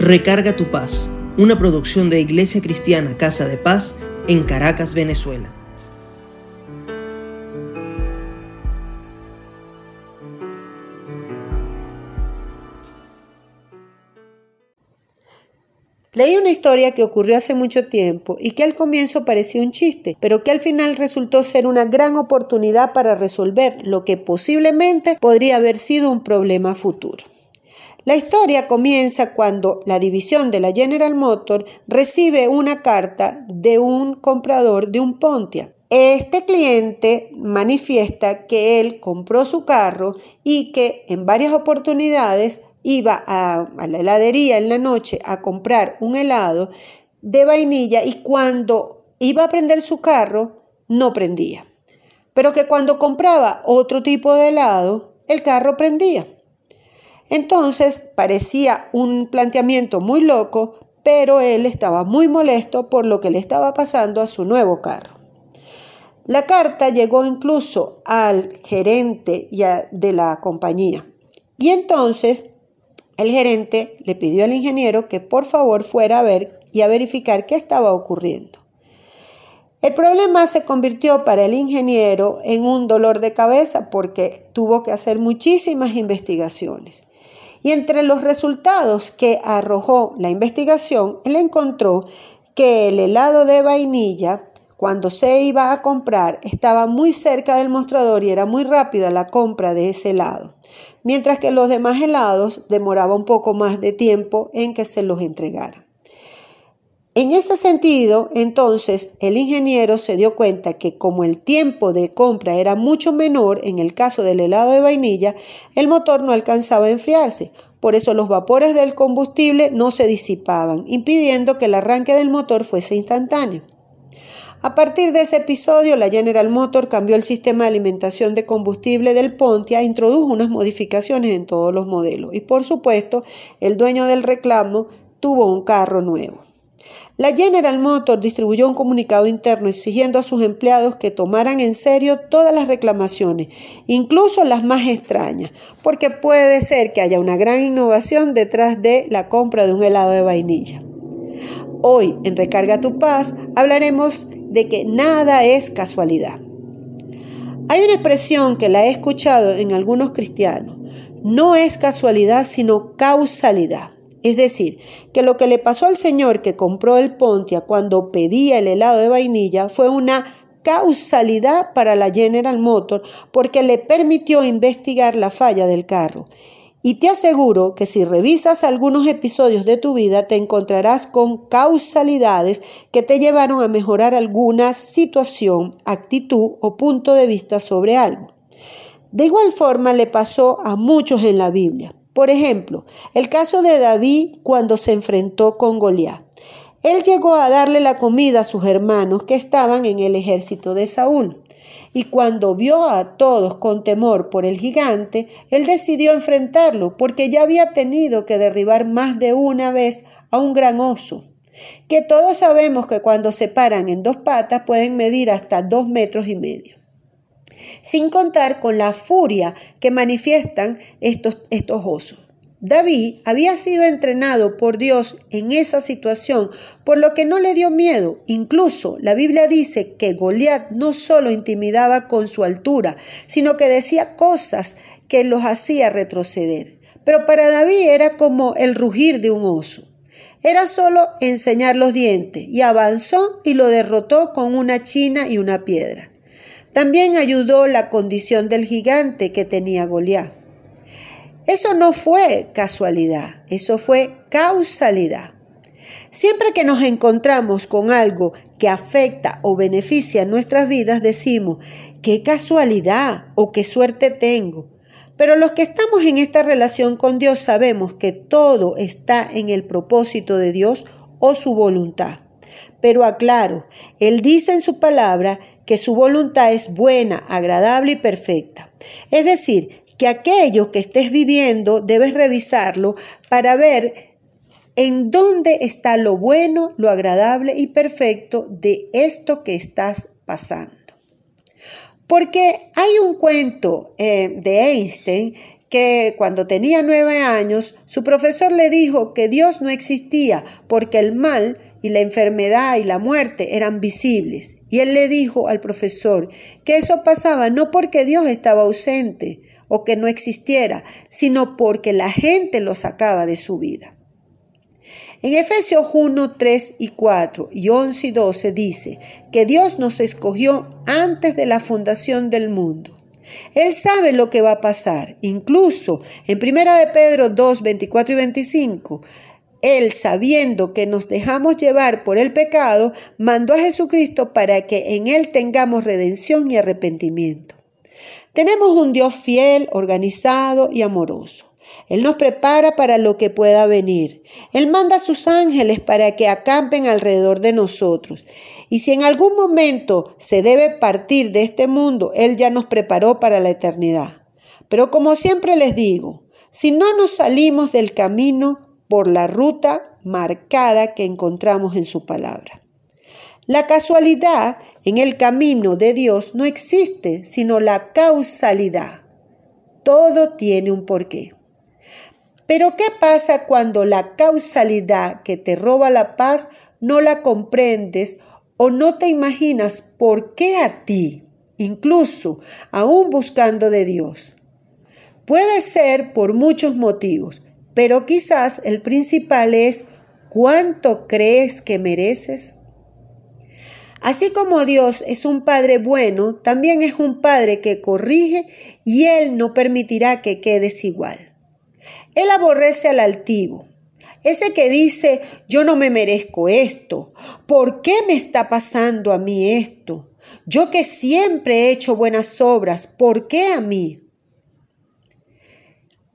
Recarga tu paz, una producción de Iglesia Cristiana Casa de Paz en Caracas, Venezuela. Leí una historia que ocurrió hace mucho tiempo y que al comienzo parecía un chiste, pero que al final resultó ser una gran oportunidad para resolver lo que posiblemente podría haber sido un problema futuro. La historia comienza cuando la división de la General Motor recibe una carta de un comprador de un Pontiac. Este cliente manifiesta que él compró su carro y que en varias oportunidades iba a, la heladería en la noche a comprar un helado de vainilla y cuando iba a prender su carro no prendía. Pero que cuando compraba otro tipo de helado, el carro prendía. Entonces parecía un planteamiento muy loco, pero él estaba muy molesto por lo que le estaba pasando a su nuevo carro. La carta llegó incluso al gerente de la compañía. Y entonces el gerente le pidió al ingeniero que por favor fuera a ver y a verificar qué estaba ocurriendo. El problema se convirtió para el ingeniero en un dolor de cabeza porque tuvo que hacer muchísimas investigaciones. Y entre los resultados que arrojó la investigación, él encontró que el helado de vainilla, cuando se iba a comprar, estaba muy cerca del mostrador y era muy rápida la compra de ese helado mientras que los demás helados demoraba un poco más de tiempo en que se los entregara. En ese sentido, entonces, el ingeniero se dio cuenta que como el tiempo de compra era mucho menor en el caso del helado de vainilla, el motor no alcanzaba a enfriarse. Por eso los vapores del combustible no se disipaban, impidiendo que el arranque del motor fuese instantáneo. A partir de ese episodio, la General Motor cambió el sistema de alimentación de combustible del Pontiac e introdujo unas modificaciones en todos los modelos. Y por supuesto, el dueño del reclamo tuvo un carro nuevo. La General Motors distribuyó un comunicado interno exigiendo a sus empleados que tomaran en serio todas las reclamaciones, incluso las más extrañas, porque puede ser que haya una gran innovación detrás de la compra de un helado de vainilla. Hoy en Recarga tu Paz hablaremos de que nada es casualidad. Hay una expresión que la he escuchado en algunos cristianos. No es casualidad, sino causalidad. Es decir, que lo que le pasó al señor que compró el Pontia cuando pedía el helado de vainilla fue una causalidad para la General Motor porque le permitió investigar la falla del carro y te aseguro que si revisas algunos episodios de tu vida te encontrarás con causalidades que te llevaron a mejorar alguna situación, actitud o punto de vista sobre algo. De igual forma le pasó a muchos en la Biblia. Por ejemplo, el caso de David cuando se enfrentó con Goliat. Él llegó a darle la comida a sus hermanos que estaban en el ejército de Saúl y cuando vio a todos con temor por el gigante, él decidió enfrentarlo porque ya había tenido que derribar más de una vez a un gran oso, que todos sabemos que cuando se paran en dos patas pueden medir hasta dos metros y medio. Sin contar con la furia que manifiestan estos, estos osos. David había sido entrenado por Dios en esa situación, por lo que no le dio miedo. Incluso la Biblia dice que Goliat no solo intimidaba con su altura, sino que decía cosas que los hacía retroceder. Pero para David era como el rugir de un oso. Era solo enseñar los dientes y avanzó y lo derrotó con una china y una piedra. También ayudó la condición del gigante que tenía Goliat. Eso no fue casualidad, eso fue causalidad. Siempre que nos encontramos con algo que afecta o beneficia nuestras vidas, decimos, qué casualidad o qué suerte tengo. Pero los que estamos en esta relación con Dios sabemos que todo está en el propósito de Dios o su voluntad. Pero aclaro, Él dice en su palabra que su voluntad es buena, agradable y perfecta. Es decir, que aquello que estés viviendo debes revisarlo para ver en dónde está lo bueno, lo agradable y perfecto de esto que estás pasando. Porque hay un cuento eh, de Einstein que cuando tenía nueve años, su profesor le dijo que Dios no existía porque el mal y la enfermedad y la muerte eran visibles. Y él le dijo al profesor que eso pasaba no porque Dios estaba ausente o que no existiera, sino porque la gente lo sacaba de su vida. En Efesios 1, 3 y 4 y 11 y 12 dice que Dios nos escogió antes de la fundación del mundo. Él sabe lo que va a pasar. Incluso en 1 de Pedro 2, 24 y 25, Él, sabiendo que nos dejamos llevar por el pecado, mandó a Jesucristo para que en Él tengamos redención y arrepentimiento. Tenemos un Dios fiel, organizado y amoroso. Él nos prepara para lo que pueda venir. Él manda a sus ángeles para que acampen alrededor de nosotros. Y si en algún momento se debe partir de este mundo, Él ya nos preparó para la eternidad. Pero como siempre les digo, si no nos salimos del camino por la ruta marcada que encontramos en su palabra. La casualidad en el camino de Dios no existe, sino la causalidad. Todo tiene un porqué. Pero ¿qué pasa cuando la causalidad que te roba la paz no la comprendes o no te imaginas por qué a ti, incluso aún buscando de Dios? Puede ser por muchos motivos, pero quizás el principal es ¿cuánto crees que mereces? Así como Dios es un Padre bueno, también es un Padre que corrige y Él no permitirá que quedes igual. Él aborrece al altivo. Ese que dice, yo no me merezco esto. ¿Por qué me está pasando a mí esto? Yo que siempre he hecho buenas obras, ¿por qué a mí?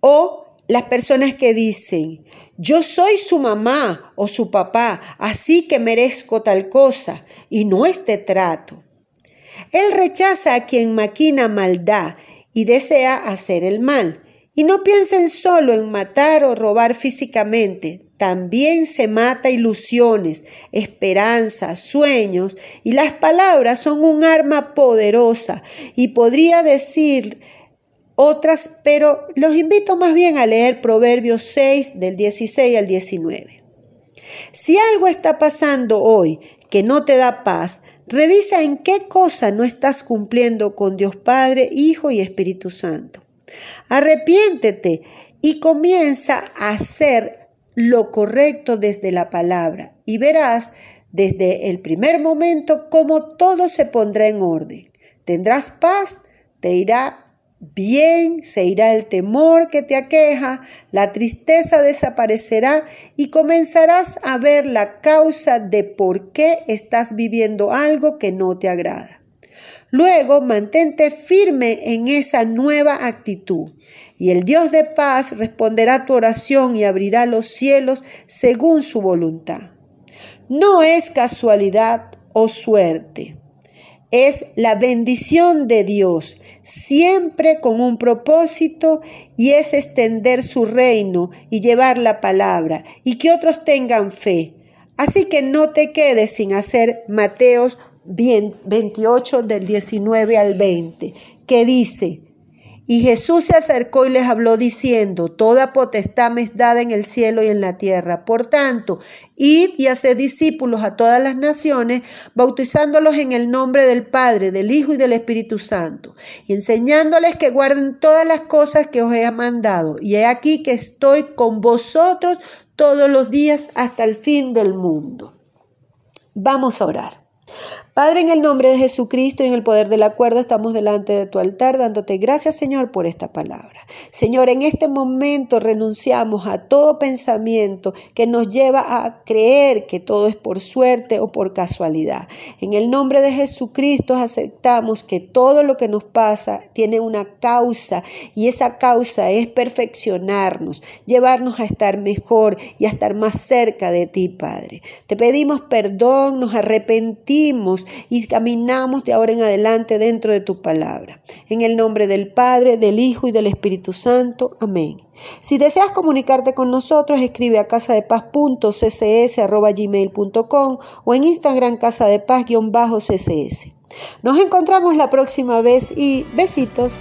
O las personas que dicen, yo soy su mamá o su papá, así que merezco tal cosa, y no este trato. Él rechaza a quien maquina maldad y desea hacer el mal. Y no piensen solo en matar o robar físicamente, también se mata ilusiones, esperanzas, sueños, y las palabras son un arma poderosa. Y podría decir otras, pero los invito más bien a leer Proverbios 6 del 16 al 19. Si algo está pasando hoy que no te da paz, revisa en qué cosa no estás cumpliendo con Dios Padre, Hijo y Espíritu Santo. Arrepiéntete y comienza a hacer lo correcto desde la palabra y verás desde el primer momento cómo todo se pondrá en orden. Tendrás paz, te irá bien, se irá el temor que te aqueja, la tristeza desaparecerá y comenzarás a ver la causa de por qué estás viviendo algo que no te agrada. Luego mantente firme en esa nueva actitud y el Dios de paz responderá tu oración y abrirá los cielos según su voluntad. No es casualidad o suerte, es la bendición de Dios, siempre con un propósito y es extender su reino y llevar la palabra y que otros tengan fe. Así que no te quedes sin hacer Mateos 28 del 19 al 20, que dice, y Jesús se acercó y les habló diciendo, Toda potestad me es dada en el cielo y en la tierra. Por tanto, id y haced discípulos a todas las naciones, bautizándolos en el nombre del Padre, del Hijo y del Espíritu Santo, y enseñándoles que guarden todas las cosas que os he mandado. Y he aquí que estoy con vosotros todos los días hasta el fin del mundo. Vamos a orar. Padre, en el nombre de Jesucristo y en el poder del acuerdo, estamos delante de tu altar dándote gracias, Señor, por esta palabra. Señor, en este momento renunciamos a todo pensamiento que nos lleva a creer que todo es por suerte o por casualidad. En el nombre de Jesucristo aceptamos que todo lo que nos pasa tiene una causa y esa causa es perfeccionarnos, llevarnos a estar mejor y a estar más cerca de ti, Padre. Te pedimos perdón, nos arrepentimos y caminamos de ahora en adelante dentro de tu palabra. En el nombre del Padre, del Hijo y del Espíritu Santo. Amén. Si deseas comunicarte con nosotros, escribe a casadepaz.ccs.gmail.com o en Instagram casadepaz-ccs. Nos encontramos la próxima vez y besitos.